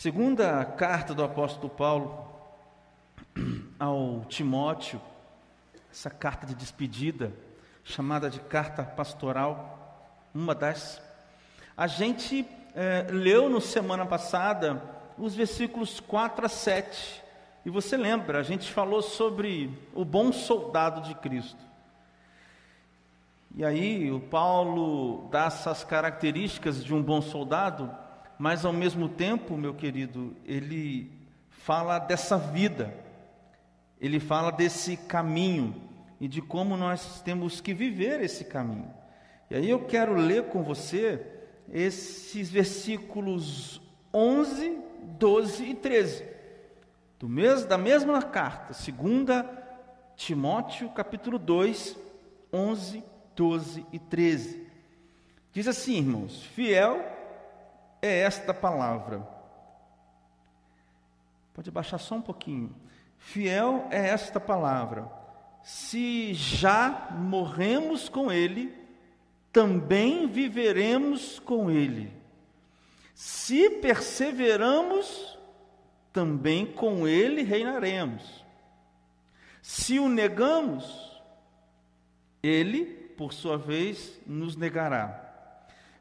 Segunda carta do apóstolo Paulo ao Timóteo, essa carta de despedida, chamada de carta pastoral, uma das. A gente é, leu no semana passada os versículos 4 a 7. E você lembra, a gente falou sobre o bom soldado de Cristo. E aí o Paulo dá essas características de um bom soldado mas ao mesmo tempo, meu querido, ele fala dessa vida, ele fala desse caminho e de como nós temos que viver esse caminho. E aí eu quero ler com você esses versículos 11, 12 e 13, do da mesma carta, segunda Timóteo, capítulo 2, 11, 12 e 13. Diz assim, irmãos: fiel é esta palavra. Pode baixar só um pouquinho. Fiel é esta palavra. Se já morremos com Ele, também viveremos com Ele. Se perseveramos, também com Ele reinaremos. Se o negamos, Ele, por sua vez, nos negará.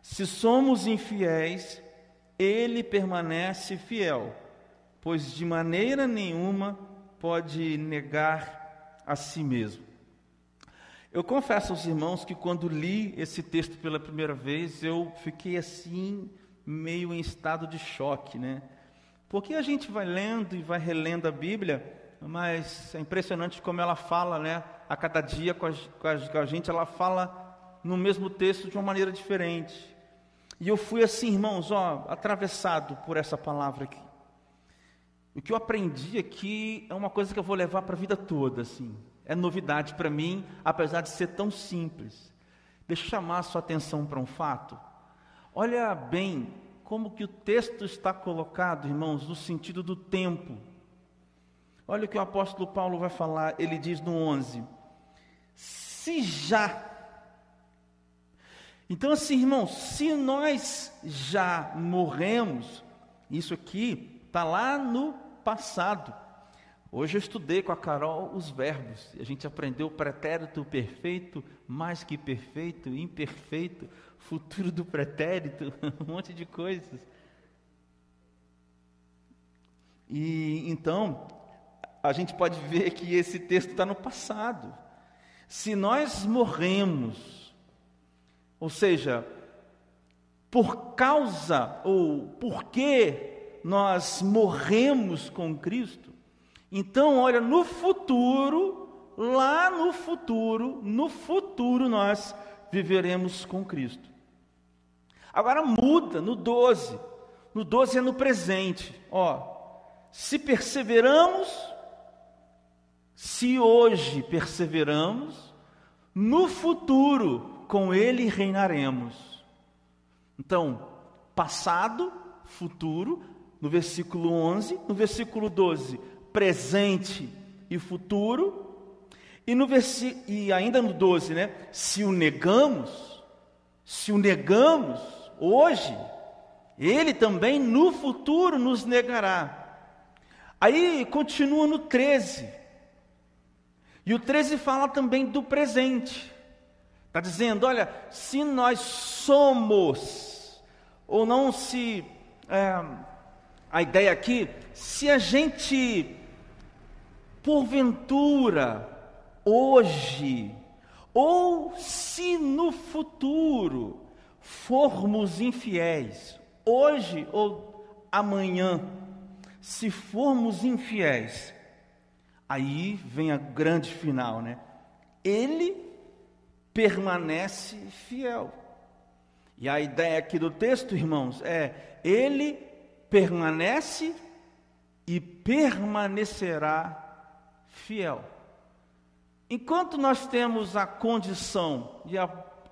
Se somos infiéis, ele permanece fiel, pois de maneira nenhuma pode negar a si mesmo. Eu confesso aos irmãos que quando li esse texto pela primeira vez, eu fiquei assim, meio em estado de choque, né? Porque a gente vai lendo e vai relendo a Bíblia, mas é impressionante como ela fala, né? A cada dia com a, com a, com a gente, ela fala no mesmo texto de uma maneira diferente. E eu fui assim, irmãos, ó, atravessado por essa palavra aqui. O que eu aprendi aqui é uma coisa que eu vou levar para a vida toda, assim. É novidade para mim, apesar de ser tão simples. Deixa eu chamar a sua atenção para um fato. Olha bem como que o texto está colocado, irmãos, no sentido do tempo. Olha o que o apóstolo Paulo vai falar, ele diz no 11: Se já então, assim, irmãos, se nós já morremos, isso aqui está lá no passado. Hoje eu estudei com a Carol os verbos, a gente aprendeu pretérito perfeito, mais que perfeito, imperfeito, futuro do pretérito, um monte de coisas. E então, a gente pode ver que esse texto está no passado. Se nós morremos, ou seja, por causa ou porque nós morremos com Cristo, então, olha, no futuro, lá no futuro, no futuro nós viveremos com Cristo. Agora muda no 12. No 12 é no presente. Ó, se perseveramos, se hoje perseveramos, no futuro com ele reinaremos. Então, passado, futuro, no versículo 11, no versículo 12, presente e futuro, e, no versi e ainda no 12, né? Se o negamos, se o negamos hoje, ele também no futuro nos negará. Aí continua no 13. E o 13 fala também do presente. Está dizendo, olha, se nós somos, ou não se. É, a ideia aqui, se a gente, porventura, hoje, ou se no futuro formos infiéis, hoje ou amanhã, se formos infiéis, aí vem a grande final, né? Ele permanece fiel. E a ideia aqui do texto, irmãos, é: ele permanece e permanecerá fiel. Enquanto nós temos a condição e a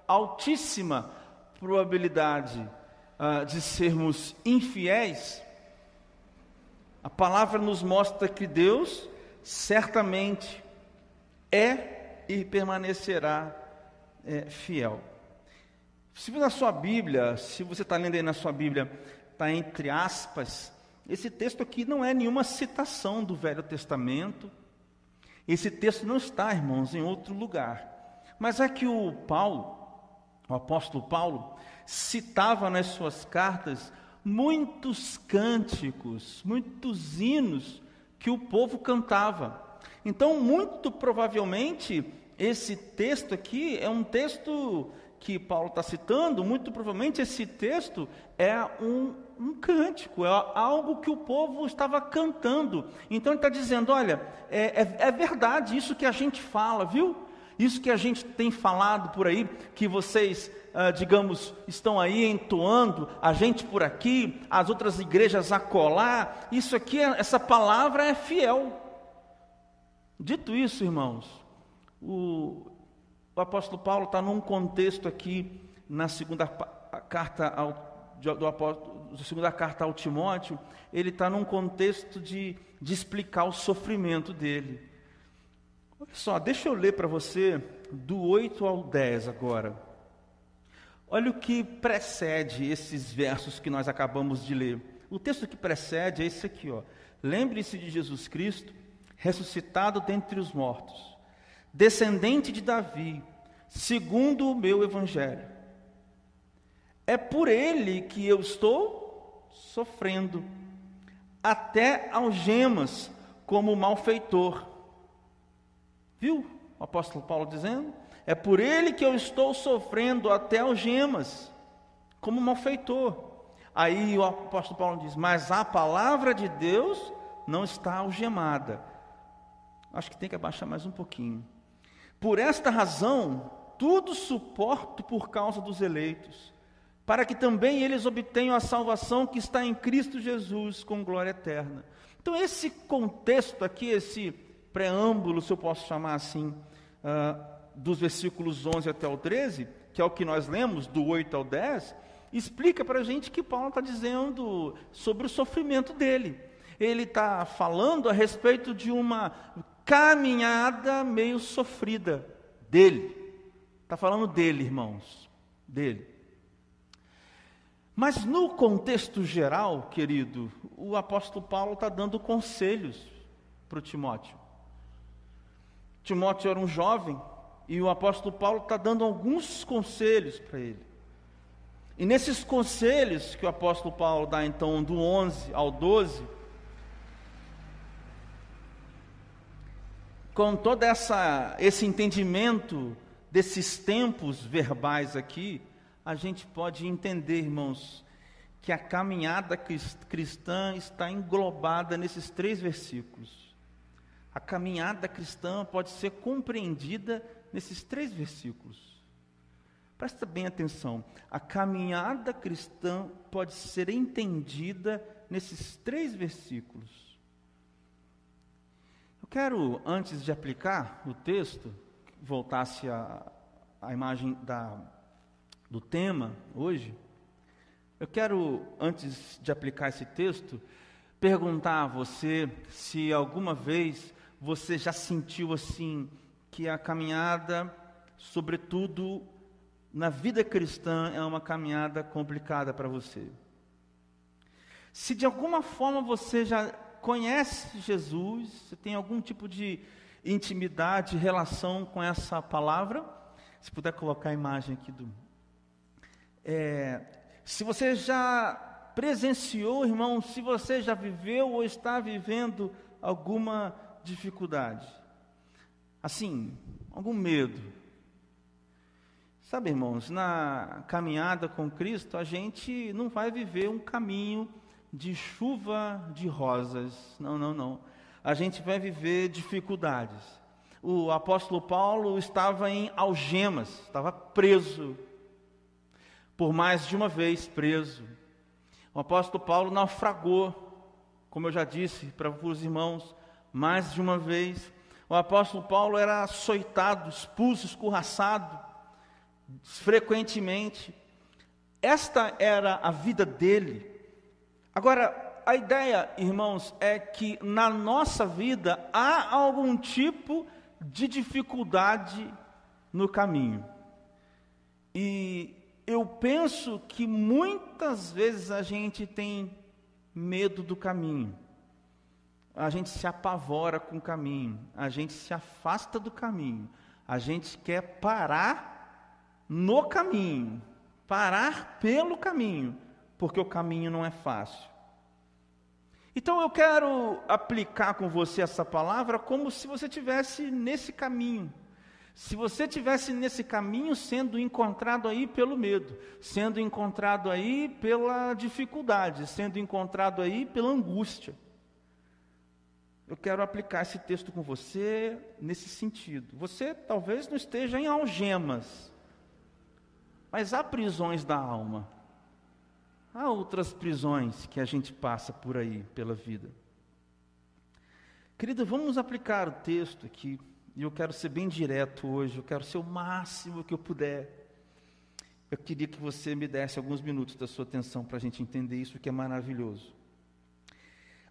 altíssima probabilidade uh, de sermos infiéis, a palavra nos mostra que Deus certamente é e permanecerá é, fiel. Se na sua Bíblia, se você está lendo aí na sua Bíblia, está entre aspas, esse texto aqui não é nenhuma citação do Velho Testamento. Esse texto não está, irmãos, em outro lugar. Mas é que o Paulo, o apóstolo Paulo, citava nas suas cartas muitos cânticos, muitos hinos que o povo cantava. Então, muito provavelmente, esse texto aqui é um texto que Paulo está citando, muito provavelmente esse texto é um, um cântico, é algo que o povo estava cantando. Então ele está dizendo: olha, é, é, é verdade isso que a gente fala, viu? Isso que a gente tem falado por aí, que vocês, ah, digamos, estão aí entoando, a gente por aqui, as outras igrejas acolá, isso aqui, essa palavra é fiel. Dito isso, irmãos, o, o apóstolo Paulo está num contexto aqui, na segunda carta ao, do apóstolo, segunda carta ao Timóteo, ele está num contexto de, de explicar o sofrimento dele. Olha só, deixa eu ler para você do 8 ao 10 agora. Olha o que precede esses versos que nós acabamos de ler. O texto que precede é esse aqui, ó. Lembre-se de Jesus Cristo, ressuscitado dentre os mortos descendente de Davi, segundo o meu evangelho. É por ele que eu estou sofrendo, até algemas, como malfeitor. Viu o apóstolo Paulo dizendo? É por ele que eu estou sofrendo até algemas, como malfeitor. Aí o apóstolo Paulo diz: Mas a palavra de Deus não está algemada. Acho que tem que abaixar mais um pouquinho. Por esta razão, tudo suporto por causa dos eleitos, para que também eles obtenham a salvação que está em Cristo Jesus com glória eterna. Então, esse contexto aqui, esse preâmbulo, se eu posso chamar assim, uh, dos versículos 11 até o 13, que é o que nós lemos, do 8 ao 10, explica para a gente que Paulo está dizendo sobre o sofrimento dele. Ele está falando a respeito de uma caminhada meio sofrida dele. Está falando dele, irmãos, dele. Mas no contexto geral, querido, o apóstolo Paulo está dando conselhos para o Timóteo. Timóteo era um jovem e o apóstolo Paulo está dando alguns conselhos para ele. E nesses conselhos que o apóstolo Paulo dá então do 11 ao 12, com todo essa, esse entendimento desses tempos verbais aqui, a gente pode entender, irmãos, que a caminhada cristã está englobada nesses três versículos. A caminhada cristã pode ser compreendida nesses três versículos. Presta bem atenção. A caminhada cristã pode ser entendida nesses três versículos. Quero, antes de aplicar o texto, voltasse a, a imagem da, do tema hoje. Eu quero, antes de aplicar esse texto, perguntar a você se alguma vez você já sentiu assim que a caminhada, sobretudo na vida cristã, é uma caminhada complicada para você. Se de alguma forma você já conhece Jesus, você tem algum tipo de intimidade, relação com essa palavra, se puder colocar a imagem aqui do. É, se você já presenciou, irmão, se você já viveu ou está vivendo alguma dificuldade, assim, algum medo. Sabe, irmãos, na caminhada com Cristo, a gente não vai viver um caminho de chuva de rosas. Não, não, não. A gente vai viver dificuldades. O apóstolo Paulo estava em algemas, estava preso. Por mais de uma vez preso. O apóstolo Paulo naufragou, como eu já disse para os irmãos, mais de uma vez. O apóstolo Paulo era açoitado, expulso, escorraçado, frequentemente. Esta era a vida dele. Agora, a ideia, irmãos, é que na nossa vida há algum tipo de dificuldade no caminho. E eu penso que muitas vezes a gente tem medo do caminho. A gente se apavora com o caminho, a gente se afasta do caminho, a gente quer parar no caminho, parar pelo caminho, porque o caminho não é fácil. Então eu quero aplicar com você essa palavra como se você tivesse nesse caminho. Se você tivesse nesse caminho sendo encontrado aí pelo medo, sendo encontrado aí pela dificuldade, sendo encontrado aí pela angústia. Eu quero aplicar esse texto com você nesse sentido. Você talvez não esteja em algemas, mas há prisões da alma. Há outras prisões que a gente passa por aí pela vida. Querida, vamos aplicar o texto aqui, e eu quero ser bem direto hoje, eu quero ser o máximo que eu puder. Eu queria que você me desse alguns minutos da sua atenção para a gente entender isso que é maravilhoso.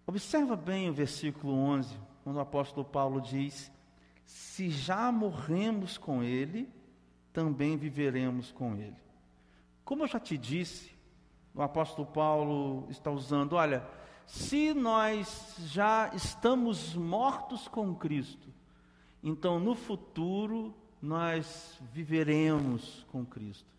Observa bem o versículo 11, quando o apóstolo Paulo diz: Se já morremos com Ele, também viveremos com Ele. Como eu já te disse, o apóstolo Paulo está usando, olha, se nós já estamos mortos com Cristo, então no futuro nós viveremos com Cristo.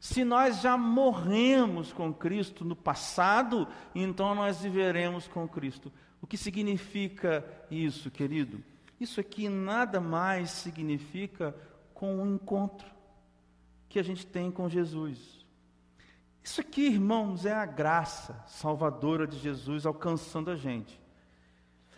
Se nós já morremos com Cristo no passado, então nós viveremos com Cristo. O que significa isso, querido? Isso aqui nada mais significa com o encontro que a gente tem com Jesus. Isso aqui, irmãos, é a graça salvadora de Jesus alcançando a gente.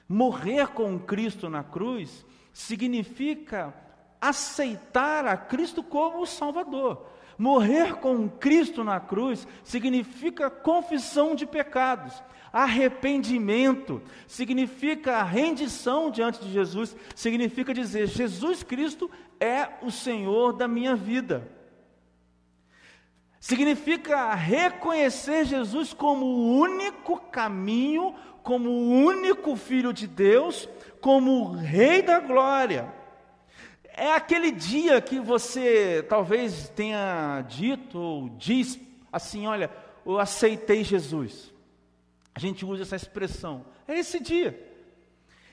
Morrer com Cristo na cruz significa aceitar a Cristo como o Salvador. Morrer com Cristo na cruz significa confissão de pecados, arrependimento, significa rendição diante de Jesus, significa dizer: Jesus Cristo é o Senhor da minha vida. Significa reconhecer Jesus como o único caminho, como o único Filho de Deus, como o Rei da Glória. É aquele dia que você talvez tenha dito ou diz assim: Olha, eu aceitei Jesus. A gente usa essa expressão. É esse dia.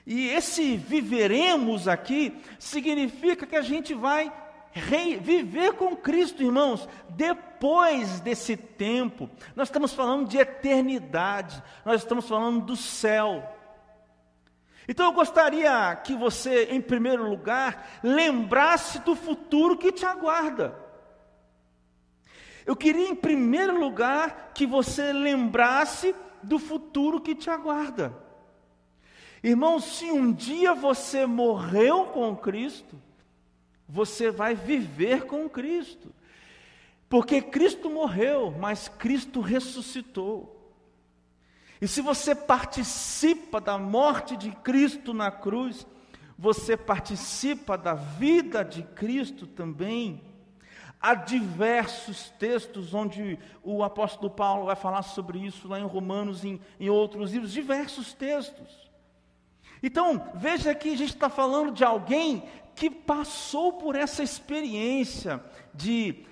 E esse viveremos aqui significa que a gente vai viver com Cristo, irmãos, depois desse tempo, nós estamos falando de eternidade, nós estamos falando do céu. Então eu gostaria que você, em primeiro lugar, lembrasse do futuro que te aguarda. Eu queria, em primeiro lugar, que você lembrasse do futuro que te aguarda. Irmãos, se um dia você morreu com Cristo, você vai viver com Cristo. Porque Cristo morreu, mas Cristo ressuscitou. E se você participa da morte de Cristo na cruz, você participa da vida de Cristo também. Há diversos textos onde o apóstolo Paulo vai falar sobre isso, lá em Romanos, em, em outros livros, diversos textos. Então, veja que a gente está falando de alguém que passou por essa experiência de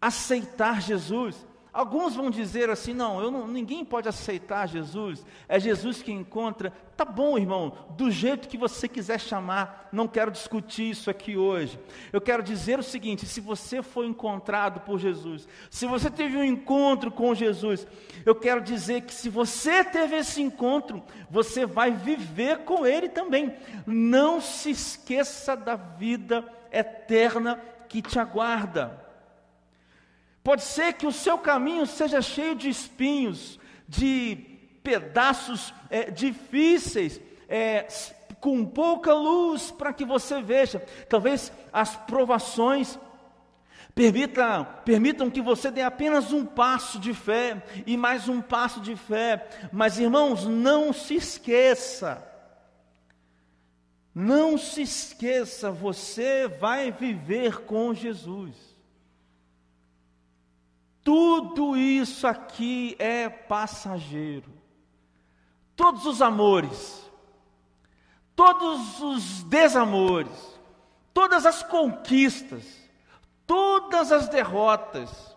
aceitar Jesus. Alguns vão dizer assim: não, eu não, ninguém pode aceitar Jesus, é Jesus que encontra. Tá bom, irmão, do jeito que você quiser chamar, não quero discutir isso aqui hoje. Eu quero dizer o seguinte: se você foi encontrado por Jesus, se você teve um encontro com Jesus, eu quero dizer que se você teve esse encontro, você vai viver com Ele também. Não se esqueça da vida eterna que te aguarda. Pode ser que o seu caminho seja cheio de espinhos, de pedaços é, difíceis, é, com pouca luz para que você veja. Talvez as provações permitam, permitam que você dê apenas um passo de fé e mais um passo de fé. Mas irmãos, não se esqueça. Não se esqueça, você vai viver com Jesus. Tudo isso aqui é passageiro. Todos os amores, todos os desamores, todas as conquistas, todas as derrotas,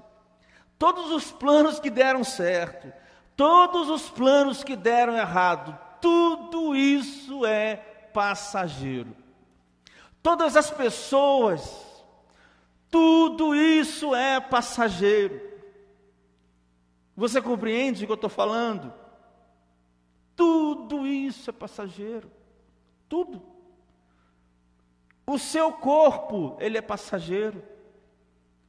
todos os planos que deram certo, todos os planos que deram errado, tudo isso é passageiro. Todas as pessoas, tudo isso é passageiro. Você compreende o que eu estou falando? Tudo isso é passageiro. Tudo. O seu corpo, ele é passageiro.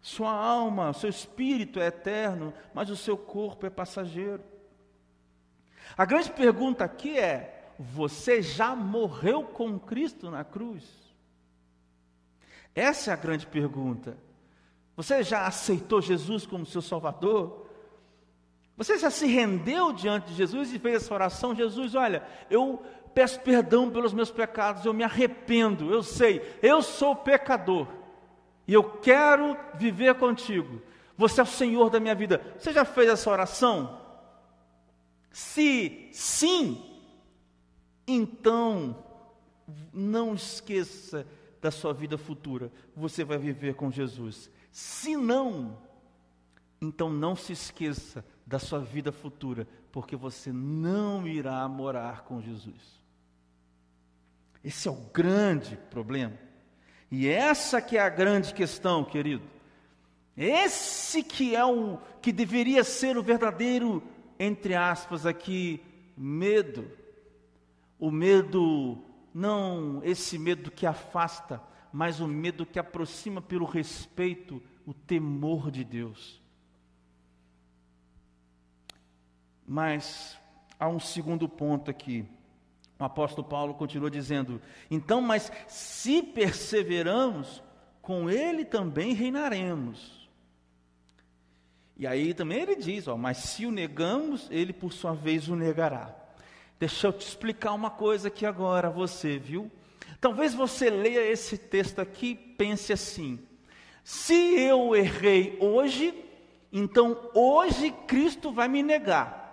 Sua alma, seu espírito é eterno, mas o seu corpo é passageiro. A grande pergunta aqui é: você já morreu com Cristo na cruz? Essa é a grande pergunta. Você já aceitou Jesus como seu Salvador? Você já se rendeu diante de Jesus e fez essa oração? Jesus, olha, eu peço perdão pelos meus pecados, eu me arrependo, eu sei, eu sou pecador e eu quero viver contigo. Você é o Senhor da minha vida. Você já fez essa oração? Se sim, então não esqueça da sua vida futura. Você vai viver com Jesus. Se não, então não se esqueça da sua vida futura, porque você não irá morar com Jesus. Esse é o grande problema. E essa que é a grande questão, querido. Esse que é o que deveria ser o verdadeiro, entre aspas aqui, medo. O medo não esse medo que afasta, mas o medo que aproxima pelo respeito, o temor de Deus. Mas há um segundo ponto aqui. O apóstolo Paulo continua dizendo: então, mas se perseveramos, com ele também reinaremos. E aí também ele diz: ó, mas se o negamos, ele por sua vez o negará. Deixa eu te explicar uma coisa aqui agora, você, viu? Talvez você leia esse texto aqui e pense assim: se eu errei hoje, então hoje Cristo vai me negar.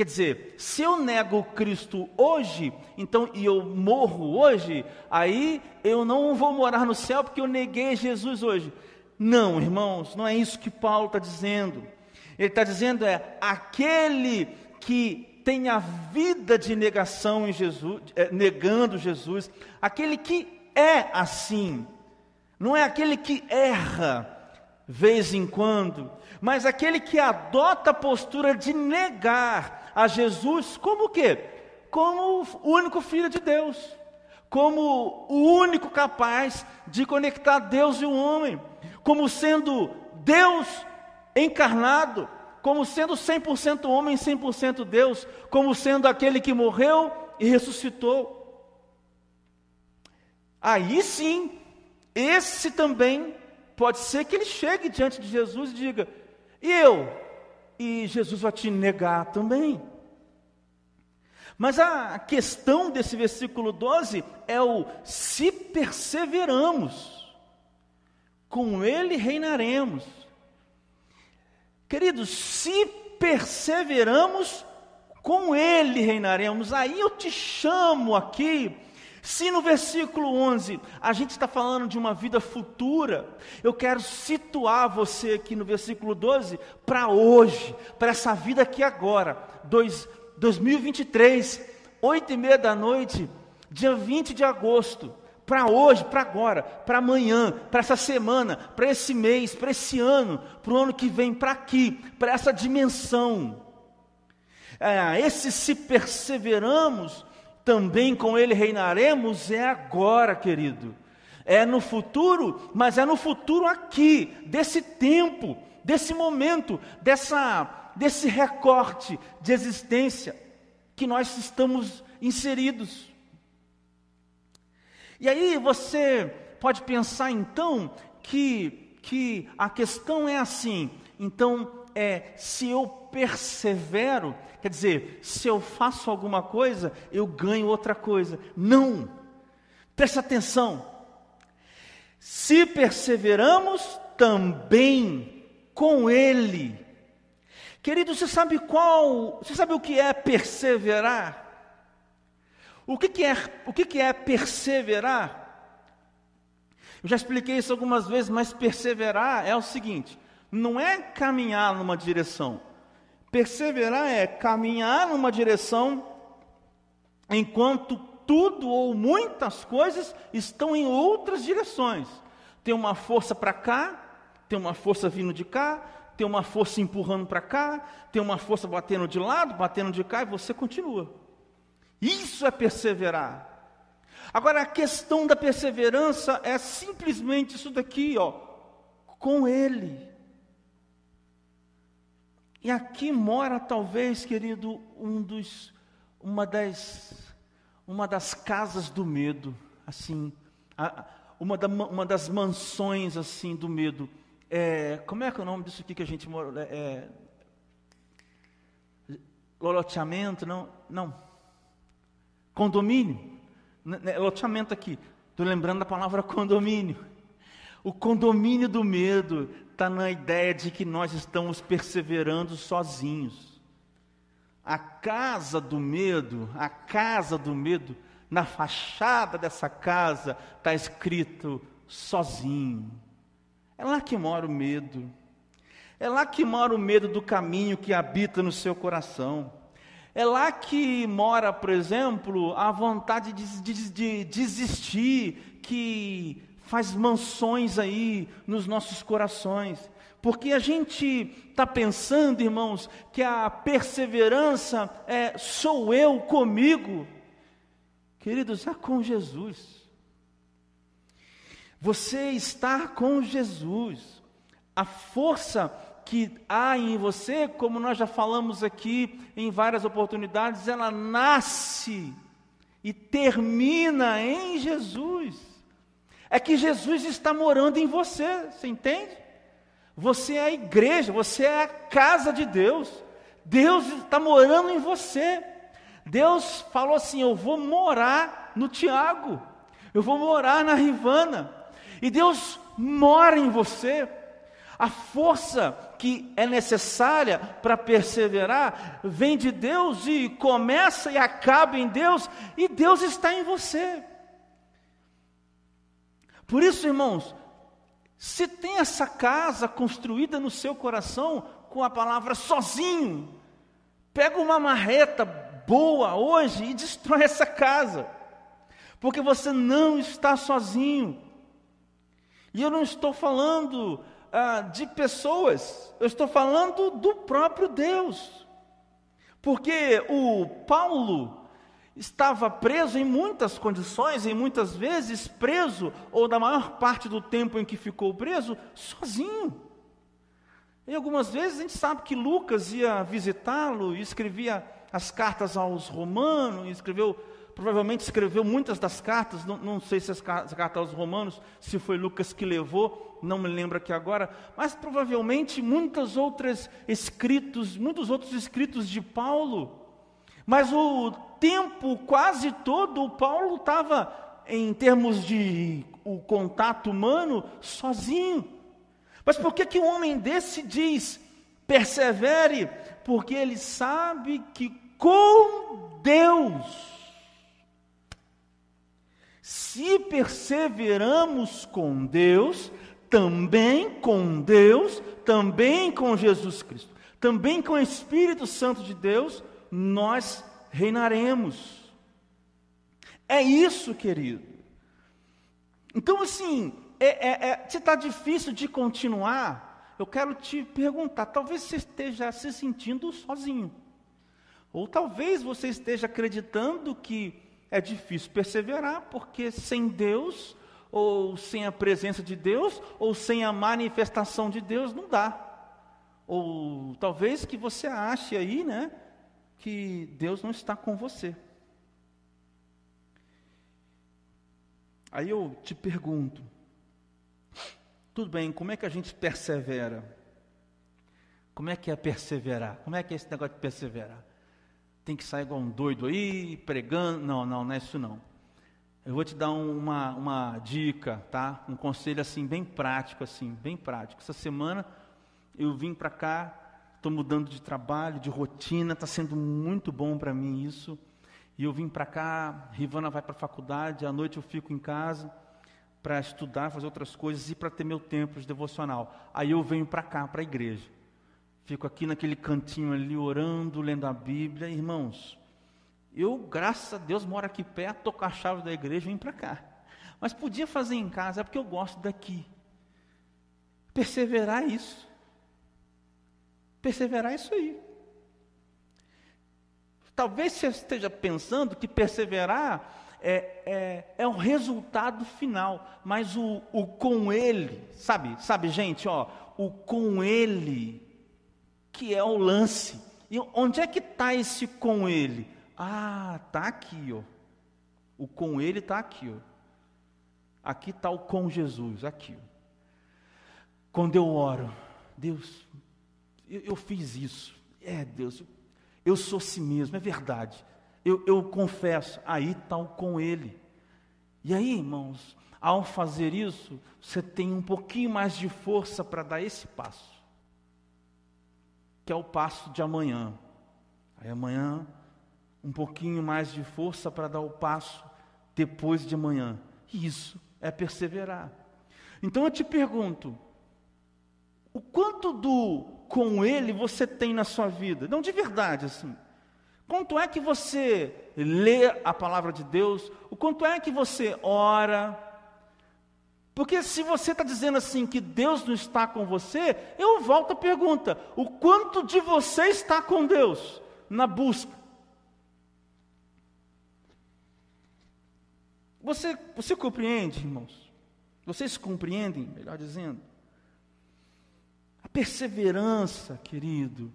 Quer dizer, se eu nego Cristo hoje, então e eu morro hoje, aí eu não vou morar no céu porque eu neguei Jesus hoje. Não, irmãos, não é isso que Paulo está dizendo. Ele está dizendo é aquele que tem a vida de negação em Jesus, é, negando Jesus, aquele que é assim, não é aquele que erra vez em quando, mas aquele que adota a postura de negar a Jesus como o quê? Como o único filho de Deus, como o único capaz de conectar Deus e o homem, como sendo Deus encarnado, como sendo 100% homem e 100% Deus, como sendo aquele que morreu e ressuscitou. Aí sim, esse também pode ser que ele chegue diante de Jesus e diga: E eu? E Jesus vai te negar também. Mas a questão desse versículo 12 é o se perseveramos, com ele reinaremos. Queridos, se perseveramos, com ele reinaremos. Aí eu te chamo aqui se no versículo 11 a gente está falando de uma vida futura, eu quero situar você aqui no versículo 12 para hoje, para essa vida aqui agora, dois, 2023, oito e meia da noite, dia 20 de agosto, para hoje, para agora, para amanhã, para essa semana, para esse mês, para esse ano, para o ano que vem, para aqui, para essa dimensão. É, esse se perseveramos também com ele reinaremos, é agora, querido. É no futuro, mas é no futuro aqui, desse tempo, desse momento, dessa, desse recorte de existência que nós estamos inseridos. E aí você pode pensar então que, que a questão é assim, então é se eu persevero, quer dizer, se eu faço alguma coisa, eu ganho outra coisa. Não! Preste atenção. Se perseveramos, também com Ele. Querido, você sabe qual, você sabe o que é perseverar? O que, que é, o que, que é perseverar? Eu já expliquei isso algumas vezes, mas perseverar é o seguinte: não é caminhar numa direção. Perseverar é caminhar numa direção enquanto tudo ou muitas coisas estão em outras direções. Tem uma força para cá, tem uma força vindo de cá, tem uma força empurrando para cá, tem uma força batendo de lado, batendo de cá, e você continua. Isso é perseverar. Agora a questão da perseverança é simplesmente isso daqui, ó, com ele. E aqui mora talvez, querido, um dos uma das uma das casas do medo, assim, uma, da, uma das mansões assim do medo. É, como é que é o nome disso aqui que a gente mora? É, é, loteamento? Não, não. Condomínio? É loteamento aqui. Estou lembrando da palavra condomínio. O condomínio do medo está na ideia de que nós estamos perseverando sozinhos. A casa do medo, a casa do medo, na fachada dessa casa está escrito sozinho. É lá que mora o medo. É lá que mora o medo do caminho que habita no seu coração. É lá que mora, por exemplo, a vontade de, de, de desistir, que faz mansões aí nos nossos corações. Porque a gente está pensando, irmãos, que a perseverança é sou eu comigo. Queridos, é com Jesus. Você está com Jesus. A força que há em você, como nós já falamos aqui em várias oportunidades, ela nasce e termina em Jesus. É que Jesus está morando em você, você entende? Você é a igreja, você é a casa de Deus. Deus está morando em você. Deus falou assim: Eu vou morar no Tiago, eu vou morar na Rivana. E Deus mora em você. A força que é necessária para perseverar vem de Deus e começa e acaba em Deus, e Deus está em você. Por isso, irmãos, se tem essa casa construída no seu coração com a palavra sozinho, pega uma marreta boa hoje e destrói essa casa, porque você não está sozinho. E eu não estou falando ah, de pessoas, eu estou falando do próprio Deus. Porque o Paulo estava preso em muitas condições, e muitas vezes preso, ou da maior parte do tempo em que ficou preso, sozinho. E algumas vezes a gente sabe que Lucas ia visitá-lo e escrevia as cartas aos romanos, escreveu provavelmente escreveu muitas das cartas, não, não sei se as cartas aos romanos, se foi Lucas que levou, não me lembro aqui agora, mas provavelmente muitas outras escritos, muitos outros escritos de Paulo. Mas o tempo quase todo, o Paulo estava, em termos de o contato humano, sozinho. Mas por que, que um homem desse diz, persevere? Porque ele sabe que com Deus se perseveramos com Deus, também com Deus, também com Jesus Cristo, também com o Espírito Santo de Deus, nós reinaremos. É isso, querido. Então, assim, é, é, é, se está difícil de continuar, eu quero te perguntar: talvez você esteja se sentindo sozinho, ou talvez você esteja acreditando que é difícil perseverar, porque sem Deus, ou sem a presença de Deus, ou sem a manifestação de Deus, não dá. Ou talvez que você ache aí, né, que Deus não está com você. Aí eu te pergunto, tudo bem, como é que a gente persevera? Como é que é perseverar? Como é que é esse negócio de perseverar? tem que sair igual um doido aí, pregando. Não, não, não é isso não. Eu vou te dar uma, uma dica, tá? Um conselho assim, bem prático, assim, bem prático. Essa semana eu vim para cá, estou mudando de trabalho, de rotina, está sendo muito bom para mim isso. E eu vim para cá, Rivana vai para a faculdade, à noite eu fico em casa para estudar, fazer outras coisas e para ter meu tempo de devocional. Aí eu venho para cá, para a igreja. fico aqui naquele cantinho ali orando, lendo a Bíblia, irmãos. Eu, graças a Deus, moro aqui perto, toco a chave da igreja e vim para cá. Mas podia fazer em casa, é porque eu gosto daqui. Perseverar é isso. Perseverar é isso aí. Talvez você esteja pensando que perseverar é, é, é o resultado final, mas o, o com ele, sabe, sabe, gente, ó, o com ele, que é o lance. E onde é que está esse com ele? Ah, está aqui, ó. O com ele está aqui, ó. Aqui está o com Jesus, aqui. Ó. Quando eu oro, Deus, eu, eu fiz isso. É, Deus, eu sou si mesmo, é verdade. Eu, eu confesso, aí o com Ele. E aí, irmãos, ao fazer isso, você tem um pouquinho mais de força para dar esse passo, que é o passo de amanhã. Aí amanhã, um pouquinho mais de força para dar o passo depois de amanhã. Isso é perseverar. Então eu te pergunto, o quanto do com Ele você tem na sua vida? Não de verdade, assim. Quanto é que você lê a palavra de Deus? O quanto é que você ora? Porque se você está dizendo assim que Deus não está com você, eu volto a pergunta: o quanto de você está com Deus na busca? Você, você compreende, irmãos? Vocês compreendem, melhor dizendo? Perseverança, querido,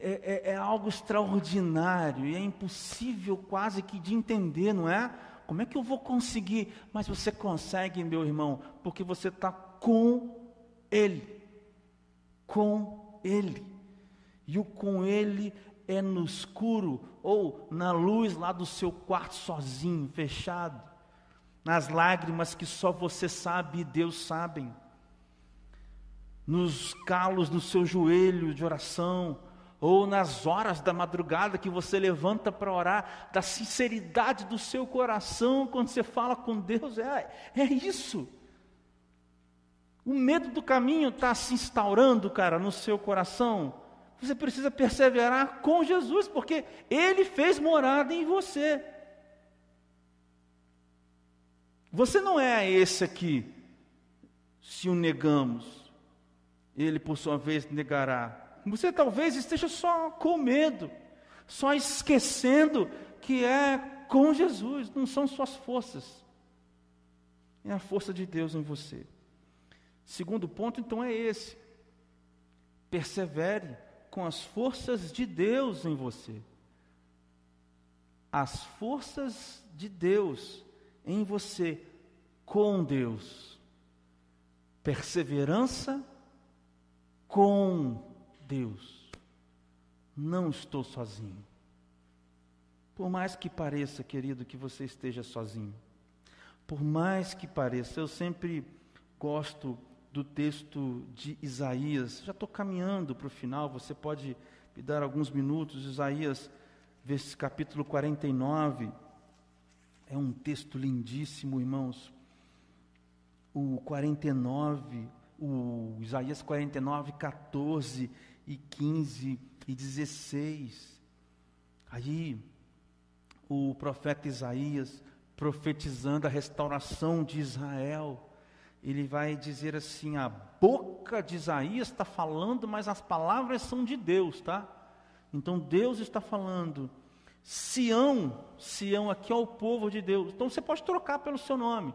é, é, é algo extraordinário e é impossível quase que de entender, não é? Como é que eu vou conseguir? Mas você consegue, meu irmão, porque você está com Ele. Com Ele. E o com Ele é no escuro ou na luz lá do seu quarto sozinho, fechado. Nas lágrimas que só você sabe e Deus sabem. Nos calos do seu joelho de oração ou nas horas da madrugada que você levanta para orar, da sinceridade do seu coração quando você fala com Deus, é, é isso. O medo do caminho está se instaurando, cara, no seu coração. Você precisa perseverar com Jesus, porque Ele fez morada em você. Você não é esse aqui, se o negamos, Ele por sua vez negará. Você talvez esteja só com medo, só esquecendo que é com Jesus, não são suas forças, é a força de Deus em você. Segundo ponto, então, é esse: persevere com as forças de Deus em você. As forças de Deus em você, com Deus. Perseverança com Deus, não estou sozinho. Por mais que pareça, querido, que você esteja sozinho, por mais que pareça, eu sempre gosto do texto de Isaías. Já estou caminhando para o final, você pode me dar alguns minutos. Isaías, capítulo 49. É um texto lindíssimo, irmãos. O 49, o Isaías 49, 14 e 15 e 16. Aí, o profeta Isaías, profetizando a restauração de Israel, ele vai dizer assim: a boca de Isaías está falando, mas as palavras são de Deus, tá? Então Deus está falando. Sião, Sião aqui é o povo de Deus. Então você pode trocar pelo seu nome.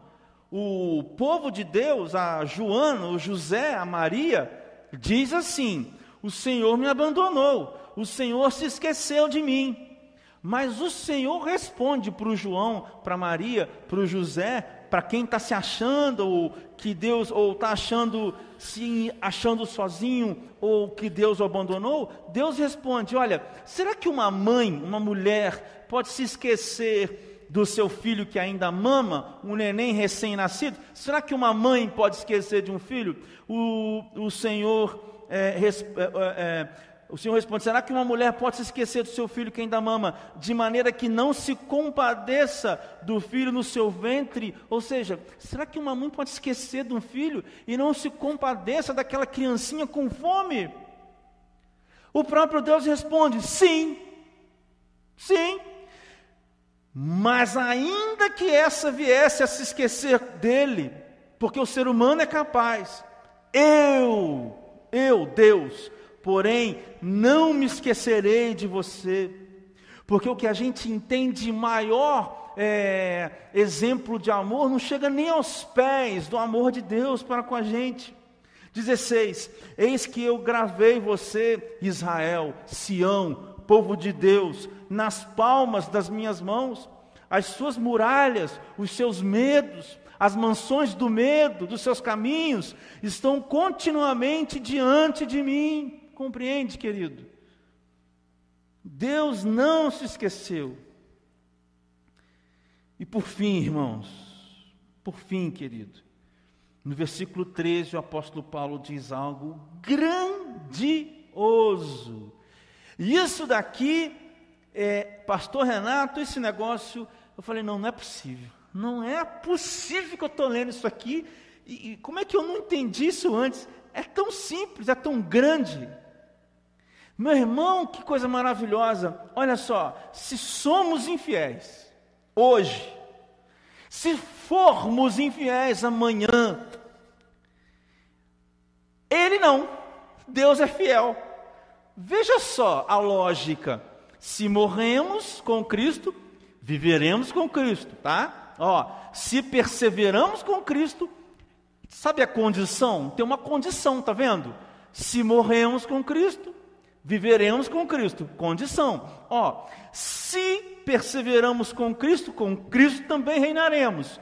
O povo de Deus, a Joana, o José, a Maria, diz assim: o Senhor me abandonou, o Senhor se esqueceu de mim. Mas o Senhor responde para o João, para Maria, para o José, para quem está se achando, ou que Deus, ou está achando, se achando sozinho, ou que Deus o abandonou, Deus responde: olha, será que uma mãe, uma mulher, pode se esquecer do seu filho que ainda mama, um neném recém-nascido? Será que uma mãe pode esquecer de um filho? O, o Senhor é, é, é, é, o Senhor responde: será que uma mulher pode se esquecer do seu filho que ainda mama, de maneira que não se compadeça do filho no seu ventre? Ou seja, será que uma mãe pode esquecer de um filho e não se compadeça daquela criancinha com fome? O próprio Deus responde: sim, sim. Mas ainda que essa viesse a se esquecer dele, porque o ser humano é capaz, eu, eu, Deus, porém, não me esquecerei de você, porque o que a gente entende maior é, exemplo de amor não chega nem aos pés do amor de Deus para com a gente. 16: Eis que eu gravei você, Israel, Sião, povo de Deus, nas palmas das minhas mãos, as suas muralhas, os seus medos, as mansões do medo, dos seus caminhos, estão continuamente diante de mim. Compreende, querido? Deus não se esqueceu. E por fim, irmãos, por fim, querido, no versículo 13, o apóstolo Paulo diz algo grandioso. Isso daqui, é, pastor Renato, esse negócio, eu falei, não, não é possível. Não é possível que eu estou lendo isso aqui. E, e como é que eu não entendi isso antes? É tão simples, é tão grande. Meu irmão, que coisa maravilhosa. Olha só, se somos infiéis hoje, se formos infiéis amanhã, ele não. Deus é fiel. Veja só a lógica. Se morremos com Cristo, viveremos com Cristo, tá? Ó, se perseveramos com Cristo, sabe a condição? Tem uma condição, tá vendo? Se morremos com Cristo, viveremos com Cristo. Condição. Ó, se perseveramos com Cristo, com Cristo também reinaremos.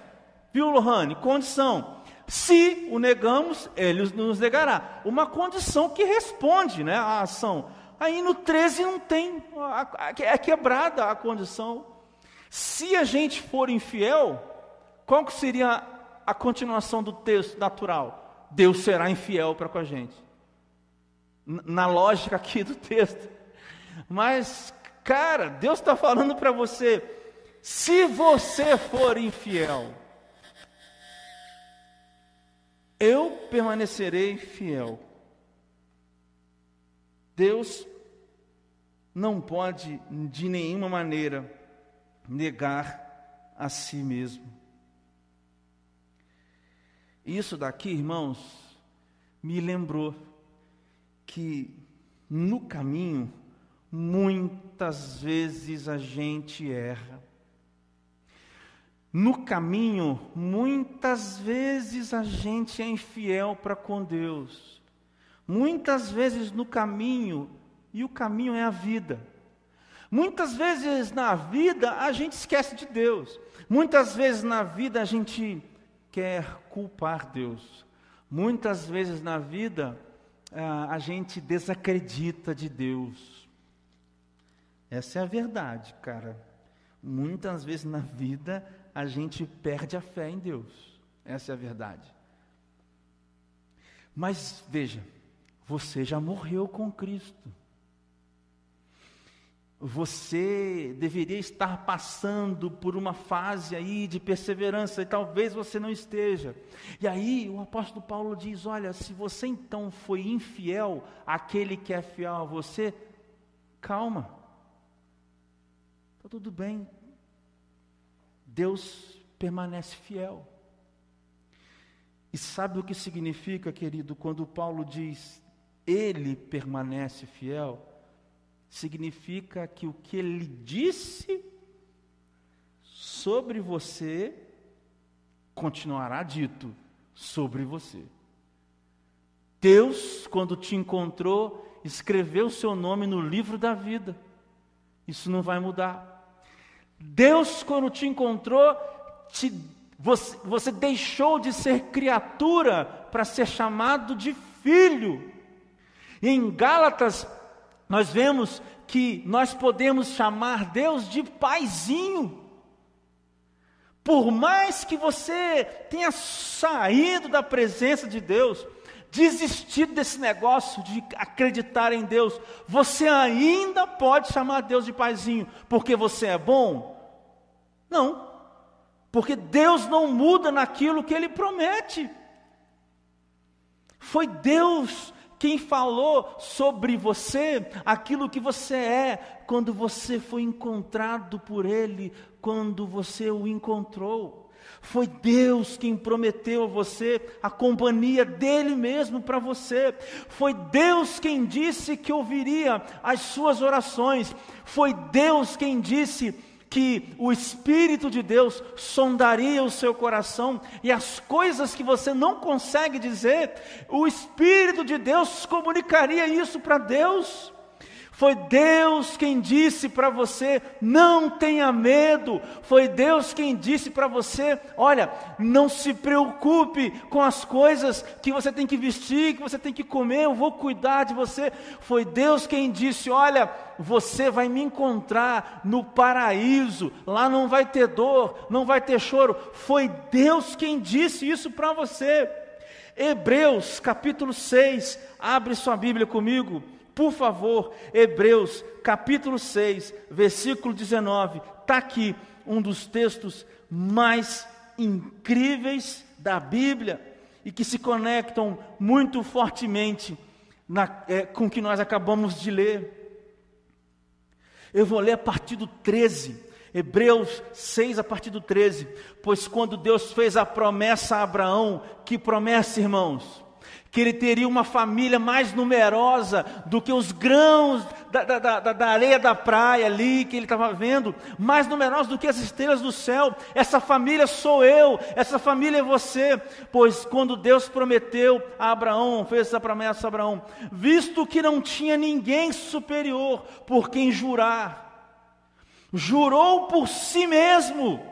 Viu, Lohane? Condição. Se o negamos, ele nos negará. Uma condição que responde né, à ação. Aí no 13 não tem, é quebrada a condição. Se a gente for infiel, qual que seria a continuação do texto natural? Deus será infiel para com a gente. Na lógica aqui do texto. Mas, cara, Deus está falando para você: se você for infiel, eu permanecerei fiel. Deus não pode de nenhuma maneira negar a si mesmo. Isso daqui, irmãos, me lembrou que no caminho muitas vezes a gente erra. No caminho, muitas vezes a gente é infiel para com Deus. Muitas vezes no caminho, e o caminho é a vida. Muitas vezes na vida a gente esquece de Deus. Muitas vezes na vida a gente quer culpar Deus. Muitas vezes na vida a gente desacredita de Deus. Essa é a verdade, cara. Muitas vezes na vida a gente perde a fé em Deus. Essa é a verdade. Mas veja, você já morreu com Cristo. Você deveria estar passando por uma fase aí de perseverança e talvez você não esteja. E aí o apóstolo Paulo diz: Olha, se você então foi infiel àquele que é fiel a você, calma, está tudo bem, Deus permanece fiel. E sabe o que significa, querido, quando Paulo diz ele permanece fiel? Significa que o que ele disse sobre você continuará dito sobre você. Deus, quando te encontrou, escreveu o seu nome no livro da vida. Isso não vai mudar. Deus, quando te encontrou, te, você, você deixou de ser criatura para ser chamado de filho. E em Gálatas, nós vemos que nós podemos chamar Deus de paizinho. Por mais que você tenha saído da presença de Deus, desistido desse negócio de acreditar em Deus, você ainda pode chamar Deus de paizinho, porque você é bom? Não, porque Deus não muda naquilo que Ele promete. Foi Deus quem falou sobre você aquilo que você é quando você foi encontrado por Ele, quando você o encontrou. Foi Deus quem prometeu a você a companhia dele mesmo para você. Foi Deus quem disse que ouviria as suas orações. Foi Deus quem disse que o Espírito de Deus sondaria o seu coração e as coisas que você não consegue dizer, o Espírito de Deus comunicaria isso para Deus. Foi Deus quem disse para você: não tenha medo. Foi Deus quem disse para você: olha, não se preocupe com as coisas que você tem que vestir, que você tem que comer, eu vou cuidar de você. Foi Deus quem disse: olha, você vai me encontrar no paraíso, lá não vai ter dor, não vai ter choro. Foi Deus quem disse isso para você. Hebreus capítulo 6, abre sua Bíblia comigo. Por favor, Hebreus capítulo 6, versículo 19, está aqui um dos textos mais incríveis da Bíblia e que se conectam muito fortemente na, é, com o que nós acabamos de ler. Eu vou ler a partir do 13, Hebreus 6, a partir do 13. Pois quando Deus fez a promessa a Abraão, que promessa, irmãos? Que ele teria uma família mais numerosa do que os grãos da, da, da, da areia da praia ali que ele estava vendo, mais numerosa do que as estrelas do céu. Essa família sou eu, essa família é você. Pois quando Deus prometeu a Abraão, fez essa promessa a Abraão, visto que não tinha ninguém superior por quem jurar, jurou por si mesmo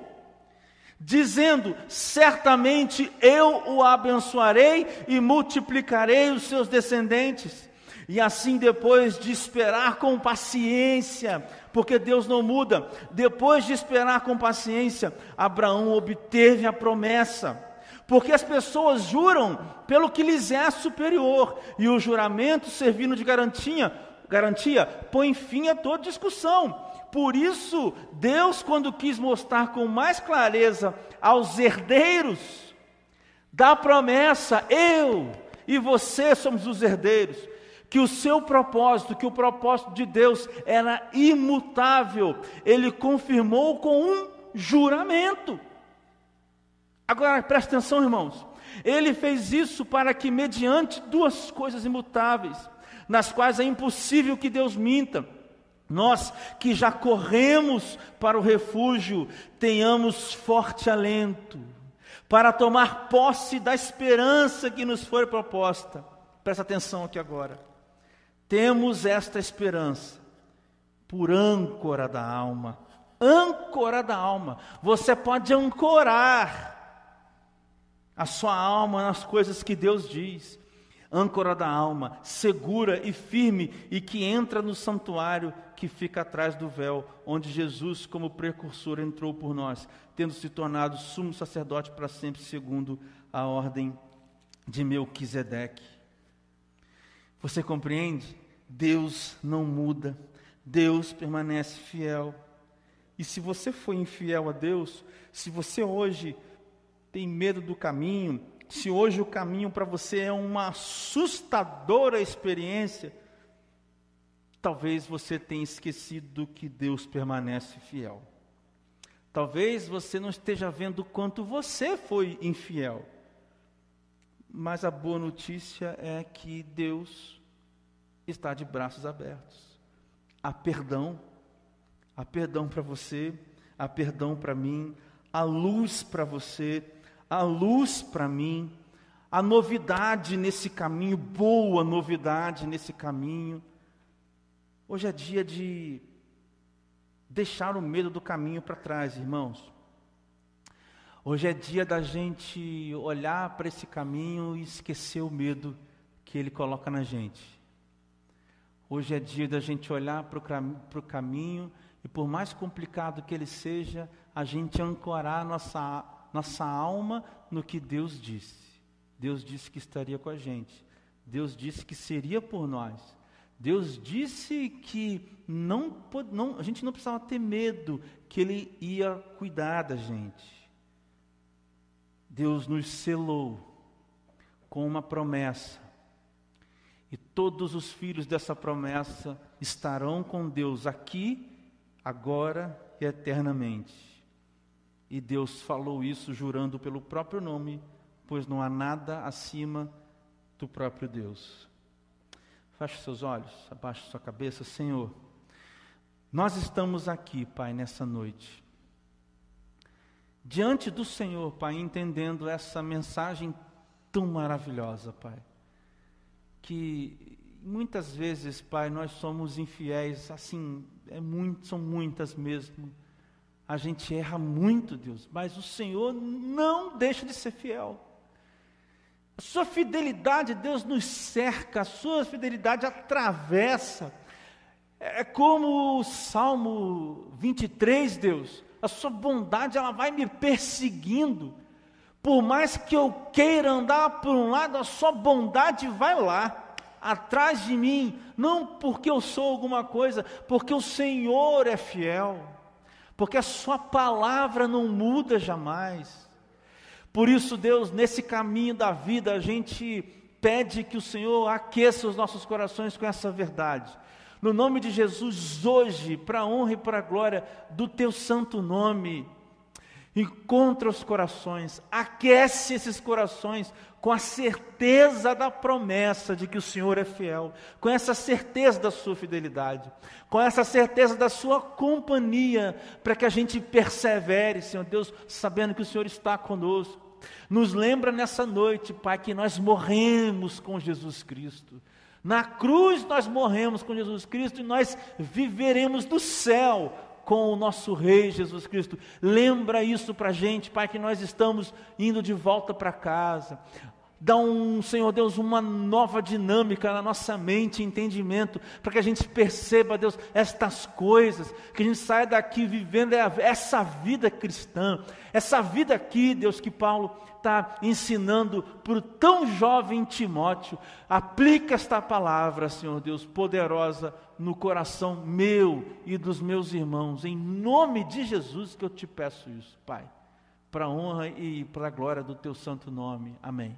dizendo: Certamente eu o abençoarei e multiplicarei os seus descendentes. E assim, depois de esperar com paciência, porque Deus não muda, depois de esperar com paciência, Abraão obteve a promessa. Porque as pessoas juram pelo que lhes é superior, e o juramento servindo de garantia, garantia põe fim a toda discussão. Por isso, Deus, quando quis mostrar com mais clareza aos herdeiros da promessa, eu e você somos os herdeiros, que o seu propósito, que o propósito de Deus era imutável, ele confirmou com um juramento. Agora preste atenção, irmãos. Ele fez isso para que, mediante duas coisas imutáveis, nas quais é impossível que Deus minta, nós que já corremos para o refúgio, tenhamos forte alento para tomar posse da esperança que nos foi proposta. Presta atenção aqui agora. Temos esta esperança por âncora da alma. Âncora da alma. Você pode ancorar a sua alma nas coisas que Deus diz âncora da alma, segura e firme, e que entra no santuário que fica atrás do véu, onde Jesus, como precursor, entrou por nós, tendo se tornado sumo sacerdote para sempre, segundo a ordem de Melquisedeque. Você compreende? Deus não muda, Deus permanece fiel. E se você foi infiel a Deus, se você hoje tem medo do caminho, se hoje o caminho para você é uma assustadora experiência, talvez você tenha esquecido que Deus permanece fiel. Talvez você não esteja vendo quanto você foi infiel. Mas a boa notícia é que Deus está de braços abertos. Há perdão, há perdão para você, há perdão para mim, há luz para você a luz para mim, a novidade nesse caminho, boa novidade nesse caminho. Hoje é dia de deixar o medo do caminho para trás, irmãos. Hoje é dia da gente olhar para esse caminho e esquecer o medo que ele coloca na gente. Hoje é dia da gente olhar para o caminho e, por mais complicado que ele seja, a gente ancorar nossa nossa alma no que Deus disse. Deus disse que estaria com a gente. Deus disse que seria por nós. Deus disse que não, não, a gente não precisava ter medo, que Ele ia cuidar da gente. Deus nos selou com uma promessa. E todos os filhos dessa promessa estarão com Deus aqui, agora e eternamente. E Deus falou isso jurando pelo próprio nome, pois não há nada acima do próprio Deus. Feche seus olhos, abaixe sua cabeça, Senhor. Nós estamos aqui, Pai, nessa noite. Diante do Senhor, Pai, entendendo essa mensagem tão maravilhosa, Pai. Que muitas vezes, Pai, nós somos infiéis, assim, é muito, são muitas mesmo. A gente erra muito, Deus, mas o Senhor não deixa de ser fiel. A sua fidelidade, Deus nos cerca, a sua fidelidade atravessa. É como o Salmo 23, Deus, a sua bondade ela vai me perseguindo. Por mais que eu queira andar por um lado, a sua bondade vai lá, atrás de mim, não porque eu sou alguma coisa, porque o Senhor é fiel, porque a sua palavra não muda jamais. Por isso, Deus, nesse caminho da vida, a gente pede que o Senhor aqueça os nossos corações com essa verdade. No nome de Jesus, hoje, para a honra e para a glória do teu santo nome, encontra os corações, aquece esses corações com a certeza da promessa de que o Senhor é fiel, com essa certeza da sua fidelidade, com essa certeza da sua companhia, para que a gente persevere, Senhor Deus, sabendo que o Senhor está conosco. Nos lembra nessa noite, Pai, que nós morremos com Jesus Cristo. Na cruz nós morremos com Jesus Cristo e nós viveremos do céu com o nosso Rei Jesus Cristo. Lembra isso para a gente, Pai, que nós estamos indo de volta para casa. Dá um, Senhor Deus, uma nova dinâmica na nossa mente, entendimento, para que a gente perceba, Deus, estas coisas, que a gente saia daqui vivendo essa vida cristã, essa vida aqui, Deus, que Paulo está ensinando para o tão jovem Timóteo. Aplica esta palavra, Senhor Deus, poderosa no coração meu e dos meus irmãos, em nome de Jesus que eu te peço isso, Pai, para a honra e para a glória do teu santo nome. Amém.